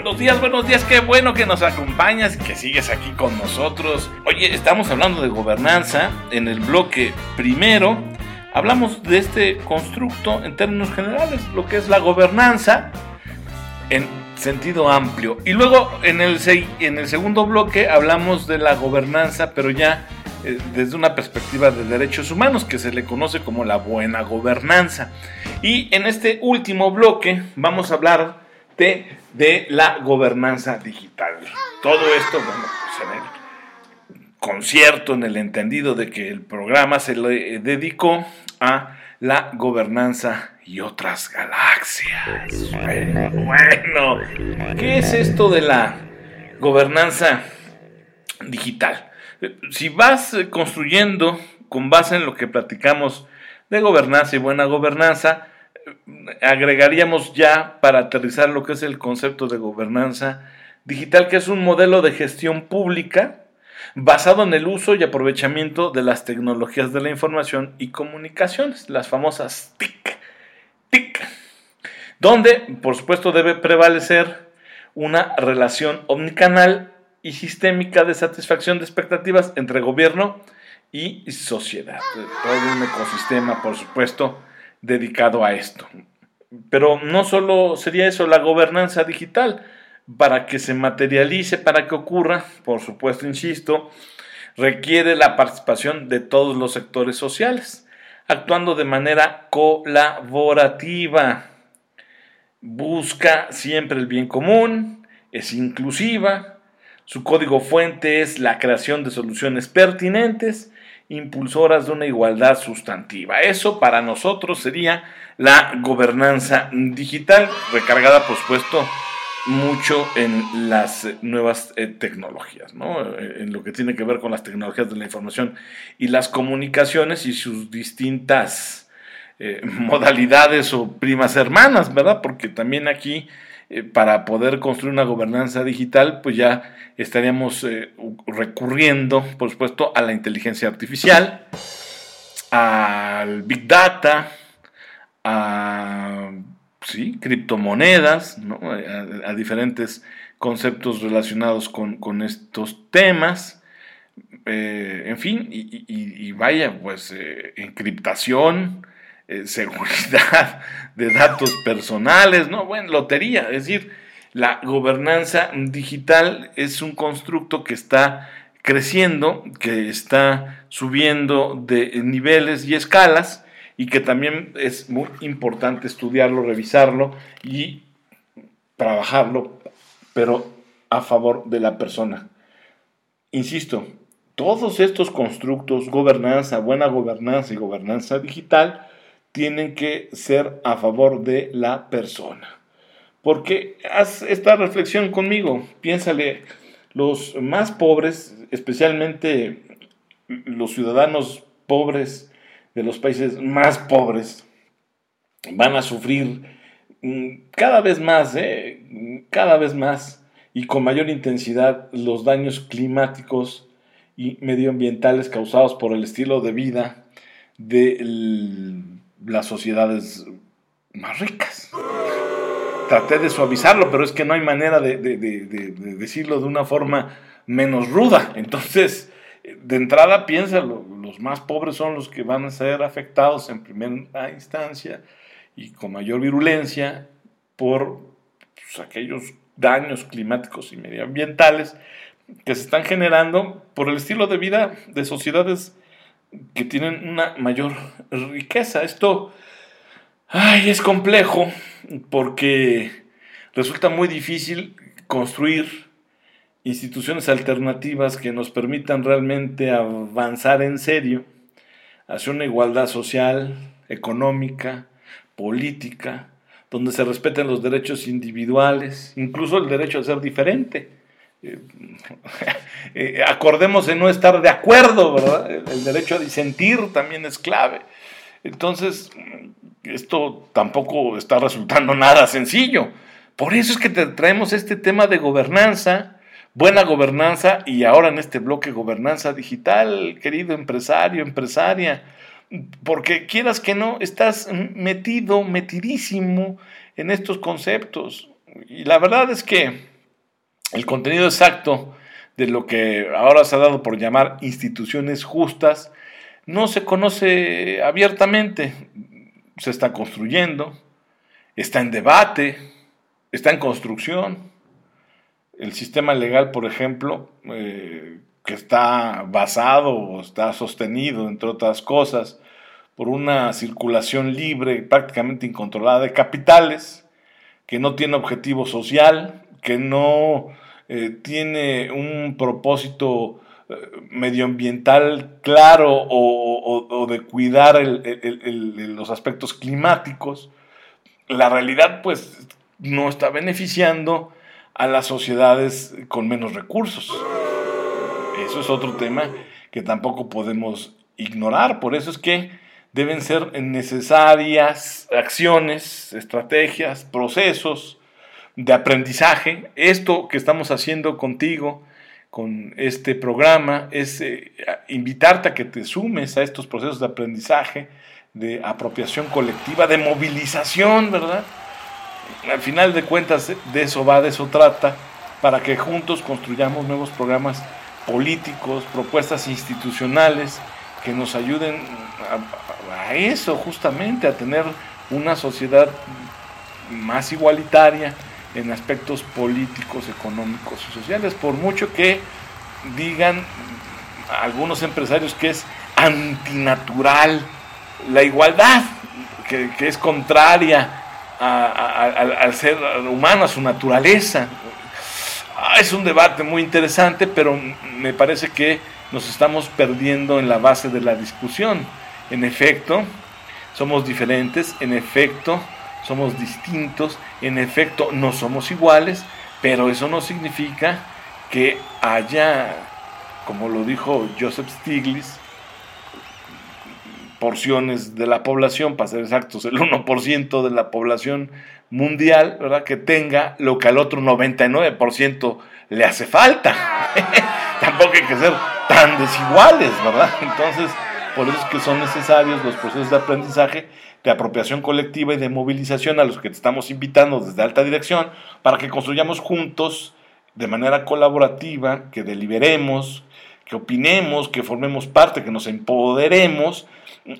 Buenos días, buenos días, qué bueno que nos acompañas y que sigues aquí con nosotros. Oye, estamos hablando de gobernanza en el bloque primero. Hablamos de este constructo en términos generales, lo que es la gobernanza en sentido amplio. Y luego en el, en el segundo bloque hablamos de la gobernanza, pero ya eh, desde una perspectiva de derechos humanos, que se le conoce como la buena gobernanza. Y en este último bloque vamos a hablar de, la gobernanza digital. Todo esto, bueno, pues en el concierto, en el entendido de que el programa se le dedicó a la gobernanza y otras galaxias. Bueno, ¿qué es esto de la gobernanza digital? Si vas construyendo con base en lo que platicamos de gobernanza y buena gobernanza, agregaríamos ya para aterrizar lo que es el concepto de gobernanza digital, que es un modelo de gestión pública basado en el uso y aprovechamiento de las tecnologías de la información y comunicaciones, las famosas TIC, TIC, donde por supuesto debe prevalecer una relación omnicanal y sistémica de satisfacción de expectativas entre gobierno y sociedad. Todo un ecosistema, por supuesto, dedicado a esto. Pero no solo sería eso, la gobernanza digital, para que se materialice, para que ocurra, por supuesto, insisto, requiere la participación de todos los sectores sociales, actuando de manera colaborativa. Busca siempre el bien común, es inclusiva, su código fuente es la creación de soluciones pertinentes impulsoras de una igualdad sustantiva. Eso para nosotros sería la gobernanza digital, recargada por supuesto mucho en las nuevas eh, tecnologías, ¿no? Eh, en lo que tiene que ver con las tecnologías de la información y las comunicaciones y sus distintas eh, modalidades o primas hermanas, ¿verdad? Porque también aquí eh, para poder construir una gobernanza digital, pues ya estaríamos eh, recurriendo, por supuesto, a la inteligencia artificial, al Big Data, a criptomonedas, a, diferentes conceptos relacionados con, estos temas. Eh, en fin, y, vaya, pues encriptación, eh, seguridad de datos personales, ¿no? Bueno, lotería, es decir, la gobernanza digital es un constructo que está creciendo, que está subiendo de niveles y escalas y que también es muy importante estudiarlo, revisarlo y trabajarlo, pero a favor de la persona. Insisto, todos estos constructos, gobernanza, buena gobernanza y gobernanza digital, tienen que ser a favor de la persona. Porque haz esta reflexión conmigo, piénsale, los más pobres, especialmente los ciudadanos pobres de los países más pobres, van a sufrir mm, cada vez más, ¿eh? cada vez más y con mayor intensidad los daños climáticos y medioambientales causados por el estilo de vida del las sociedades más ricas. Traté de suavizarlo, pero es que no hay manera de, decirlo de una forma menos ruda. Entonces, de entrada, piénsalo, los más pobres son los que van a ser afectados en primera instancia y con mayor virulencia por pues, aquellos daños climáticos y medioambientales que se están generando por el estilo de vida de sociedades que tienen una mayor riqueza. Esto ay, es complejo porque resulta muy difícil construir instituciones alternativas que nos permitan realmente avanzar en serio hacia una igualdad social, económica, política, donde se respeten los derechos individuales, incluso el derecho a ser diferente. Eh, eh, acordemos en no estar de acuerdo, ¿verdad? El derecho a disentir también es clave. Entonces, esto tampoco está resultando nada sencillo. Por eso es que te traemos este tema de gobernanza, buena gobernanza y ahora en este bloque gobernanza digital, querido empresario, empresaria, porque quieras que no, estás metido, metidísimo en estos conceptos. Y la verdad es que el contenido exacto de lo que ahora se ha dado por llamar instituciones justas no se conoce abiertamente. Se está construyendo, está en debate, está en construcción. El sistema legal, por ejemplo, eh, que está basado o está sostenido, entre otras cosas, por una circulación libre, prácticamente incontrolada de capitales, que no tiene objetivo social, que no eh, tiene un propósito eh, medioambiental claro o, de cuidar los aspectos climáticos, la realidad pues no está beneficiando a las sociedades con menos recursos. Eso es otro tema que tampoco podemos ignorar. Por eso es que deben ser necesarias acciones, estrategias, procesos de aprendizaje. Esto que estamos haciendo contigo, con este programa, es eh, invitarte a que te sumes a estos procesos de aprendizaje, de apropiación colectiva, de movilización, ¿verdad? Al final de cuentas, de eso va, de eso trata, para que juntos construyamos nuevos programas políticos, propuestas institucionales que nos ayuden a, eso justamente, a tener una sociedad más igualitaria en aspectos políticos, económicos y sociales, por mucho que digan algunos empresarios que es antinatural la igualdad, que, es contraria al ser humano, a su naturaleza. Ah, es un debate muy interesante, pero me parece que nos estamos perdiendo en la base de la discusión. En efecto, somos diferentes, en efecto, somos distintos, en efecto, no somos iguales, pero eso no significa que haya, como lo dijo Joseph Stiglitz, porciones de la población, para ser exactos, el 1% de la población mundial, ¿verdad? Que tenga lo que al otro 99% le hace falta. Tampoco hay que ser tan desiguales, ¿verdad? Entonces, por eso es que son necesarios los procesos de aprendizaje, de apropiación colectiva y de movilización a los que te estamos invitando desde alta dirección para que construyamos juntos de manera colaborativa, que deliberemos, que opinemos, que formemos parte, que nos empoderemos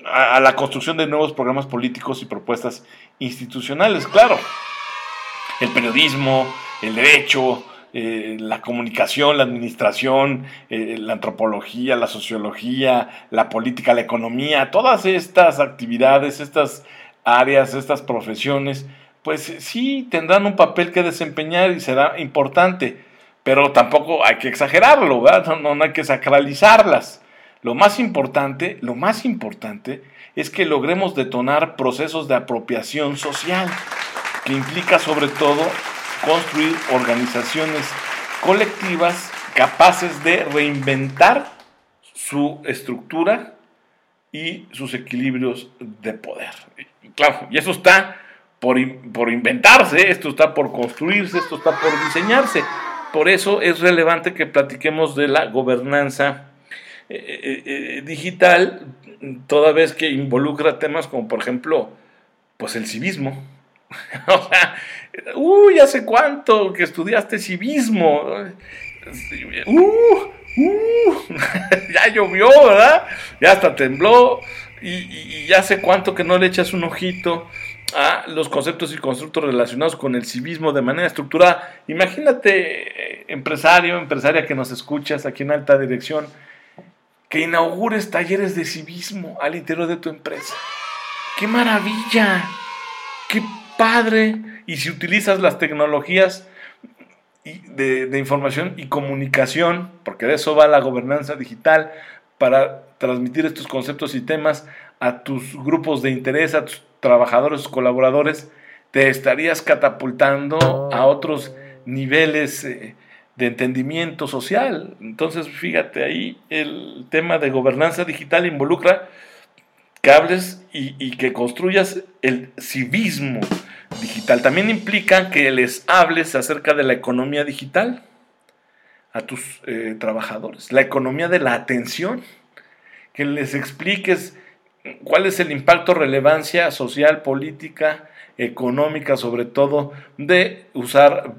a, la construcción de nuevos programas políticos y propuestas institucionales. Claro, el periodismo, el derecho, eh, la comunicación, la administración, eh, la antropología, la sociología, la política, la economía, todas estas actividades, estas áreas, estas profesiones, pues sí tendrán un papel que desempeñar y será importante, pero tampoco hay que exagerarlo, No, no hay que sacralizarlas. Lo más importante, lo más importante es que logremos detonar procesos de apropiación social, que implica sobre todo construir organizaciones colectivas capaces de reinventar su estructura y sus equilibrios de poder. claro, y eso está por, por inventarse, esto está por construirse, esto está por diseñarse. Por eso es relevante que platiquemos de la gobernanza eh, eh, eh, digital, toda vez que involucra temas como, por ejemplo, pues el civismo. o sea, uy, hace cuánto que estudiaste civismo. Uh, uh, ya llovió, ¿verdad? Ya hasta tembló. Y, ya hace cuánto que no le echas un ojito a los conceptos y constructos relacionados con el civismo de manera estructurada. Imagínate, empresario, empresaria que nos escuchas aquí en alta dirección, que inaugures talleres de civismo al interior de tu empresa. ¡Qué maravilla! ¡Qué padre! Y si utilizas las tecnologías de, de, información y comunicación, porque de eso va la gobernanza digital, para transmitir estos conceptos y temas a tus grupos de interés, a tus trabajadores, colaboradores, te estarías catapultando a otros niveles. Eh, de entendimiento social. Entonces, fíjate ahí, el tema de gobernanza digital involucra cables y, y, que construyas el civismo digital. También implica que les hables acerca de la economía digital a tus eh, trabajadores, la economía de la atención, que les expliques cuál es el impacto, relevancia social, política, económica, sobre todo de usar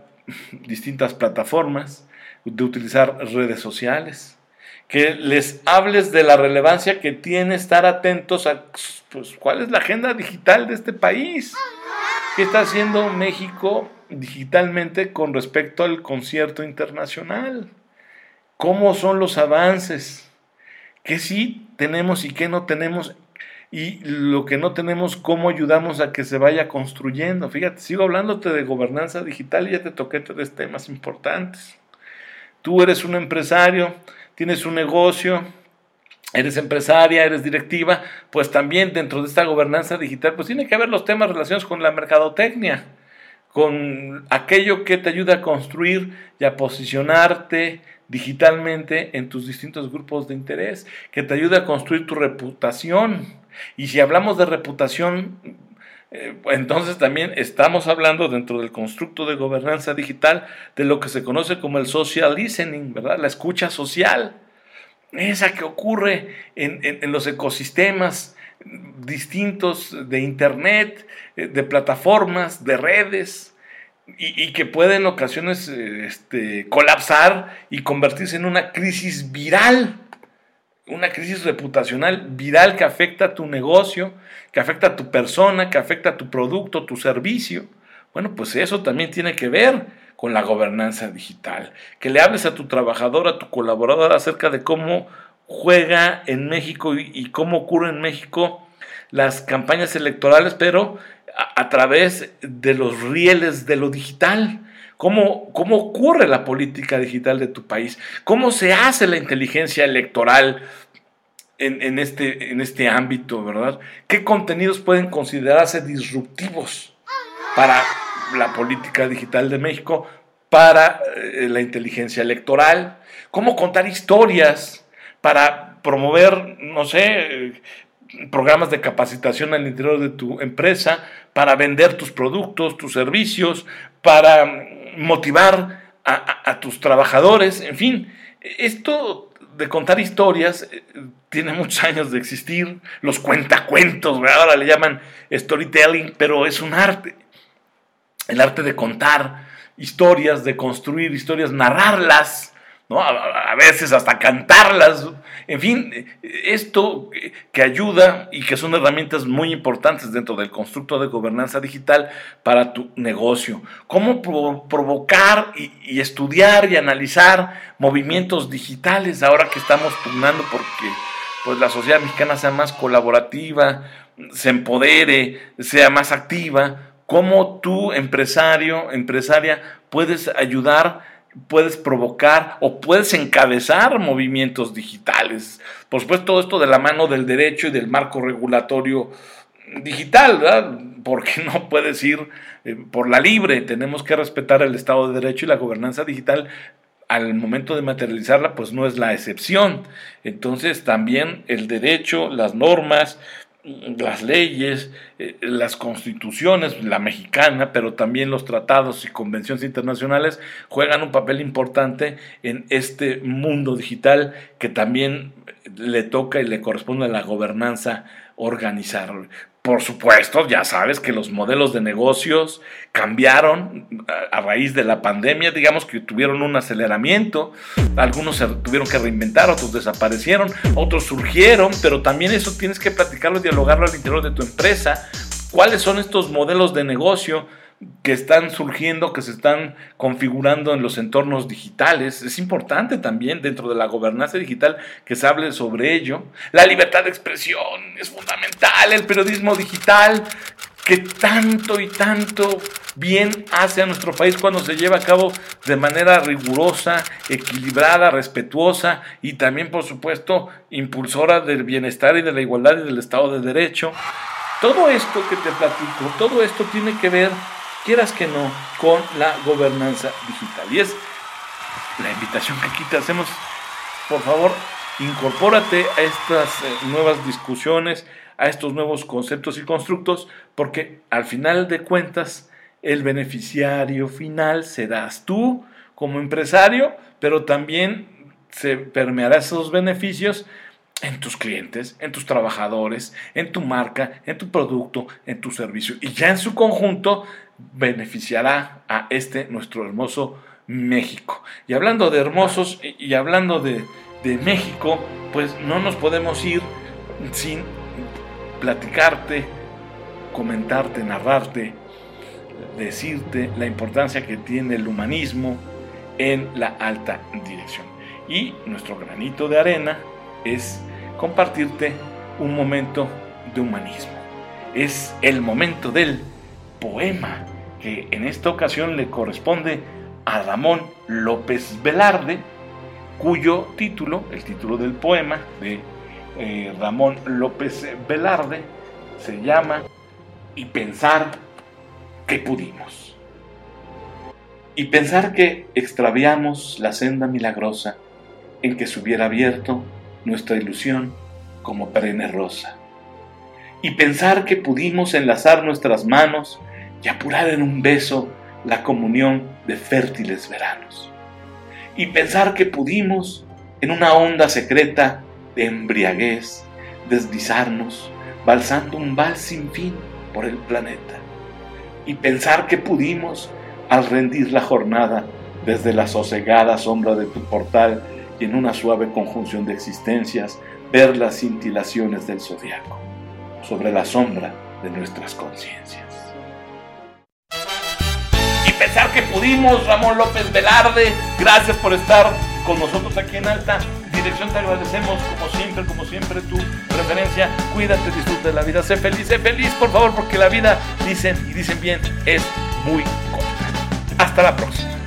distintas plataformas, de utilizar redes sociales, que les hables de la relevancia que tiene estar atentos a pues, cuál es la agenda digital de este país, qué está haciendo México digitalmente con respecto al concierto internacional, cómo son los avances, qué sí tenemos y qué no tenemos y lo que no tenemos, cómo ayudamos a que se vaya construyendo. Fíjate, sigo hablándote de gobernanza digital y ya te toqué tres temas importantes. Tú eres un empresario, tienes un negocio, eres empresaria, eres directiva, pues también dentro de esta gobernanza digital, pues tiene que haber los temas relacionados con la mercadotecnia, con aquello que te ayuda a construir y a posicionarte digitalmente en tus distintos grupos de interés, que te ayuda a construir tu reputación. Y si hablamos de reputación, eh, entonces también estamos hablando dentro del constructo de gobernanza digital de lo que se conoce como el social listening, ¿verdad? La escucha social, esa que ocurre en, los ecosistemas distintos de Internet, eh, de plataformas, de redes, y, que puede en ocasiones eh, este, colapsar y convertirse en una crisis viral una crisis reputacional viral que afecta a tu negocio, que afecta a tu persona, que afecta a tu producto, tu servicio. Bueno, pues eso también tiene que ver con la gobernanza digital. Que le hables a tu trabajador, a tu colaborador acerca de cómo juega en México y, cómo ocurre en México las campañas electorales, pero a, través de los rieles de lo digital. Cómo, cómo ocurre la política digital de tu país, cómo se hace la inteligencia electoral en, este, en este ámbito, ¿verdad? ¿Qué contenidos pueden considerarse disruptivos para la política digital de México, para eh, la inteligencia electoral? ¿Cómo contar historias para promover, no sé, programas de capacitación al interior de tu empresa, para vender tus productos, tus servicios, para motivar a, a tus trabajadores, en fin, esto de contar historias eh, tiene muchos años de existir. Los cuentacuentos, ahora le llaman storytelling, pero es un arte. El arte de contar historias, de construir historias, narrarlas a, veces hasta cantarlas, en fin, esto que ayuda y que son herramientas muy importantes dentro del constructo de gobernanza digital para tu negocio. Cómo provocar y, estudiar y analizar movimientos digitales ahora que estamos pugnando porque pues, la sociedad mexicana sea más colaborativa, se empodere, sea más activa. Cómo tú, empresario, empresaria, puedes ayudar puedes provocar o puedes encabezar movimientos digitales. Por supuesto, todo esto de la mano del derecho y del marco regulatorio digital, ¿verdad? Porque no puedes ir eh, por la libre, tenemos que respetar el Estado de Derecho y la gobernanza digital al momento de materializarla, pues no es la excepción. Entonces también el derecho, las normas, las leyes, eh, las constituciones, la mexicana, pero también los tratados y convenciones internacionales juegan un papel importante en este mundo digital que también le toca y le corresponde a la gobernanza organizar. Por supuesto, ya sabes que los modelos de negocios cambiaron a raíz de la pandemia, digamos que tuvieron un aceleramiento, algunos se tuvieron que reinventar, otros desaparecieron, otros surgieron, pero también eso tienes que platicarlo y dialogarlo al interior de tu empresa. ¿Cuáles son estos modelos de negocio? Que están surgiendo, que se están configurando en los entornos digitales. Es importante también dentro de la gobernanza digital que se hable sobre ello. La libertad de expresión es fundamental, el periodismo digital que tanto y tanto bien hace a nuestro país cuando se lleva a cabo de manera rigurosa, equilibrada, respetuosa y también, por supuesto, impulsora del bienestar y de la igualdad y del Estado de Derecho. Todo esto que te platico, todo esto tiene que ver quieras que no, con la gobernanza digital. Y es la invitación que aquí te hacemos, por favor, incorpórate a estas eh, nuevas discusiones, a estos nuevos conceptos y constructos, porque al final de cuentas, el beneficiario final serás tú como empresario, pero también se permeará esos beneficios en tus clientes, en tus trabajadores, en tu marca, en tu producto, en tu servicio. Y ya en su conjunto beneficiará a este nuestro hermoso México. Y hablando de hermosos y hablando de, de México, pues no nos podemos ir sin platicarte, comentarte, narrarte, decirte la importancia que tiene el humanismo en la alta dirección. Y nuestro granito de arena es compartirte un momento de humanismo. Es el momento del poema que en esta ocasión le corresponde a Ramón López Velarde, cuyo título, el título del poema de eh, Ramón López Velarde, se llama Y pensar que pudimos. Y pensar que extraviamos la senda milagrosa en que se hubiera abierto nuestra ilusión como perenne rosa. Y pensar que pudimos enlazar nuestras manos y apurar en un beso la comunión de fértiles veranos. Y pensar que pudimos, en una onda secreta de embriaguez, deslizarnos, balsando un vals sin fin por el planeta. Y pensar que pudimos, al rendir la jornada desde la sosegada sombra de tu portal y en una suave conjunción de existencias, ver las cintilaciones del zodiaco sobre la sombra de nuestras conciencias. Y pensar que pudimos, Ramón López Velarde, gracias por estar con nosotros aquí en Alta Dirección. Te agradecemos, como siempre, como siempre, tu preferencia. Cuídate, disfruta de la vida, sé feliz, sé feliz, por favor, porque la vida, dicen y dicen bien, es muy corta. Hasta la próxima.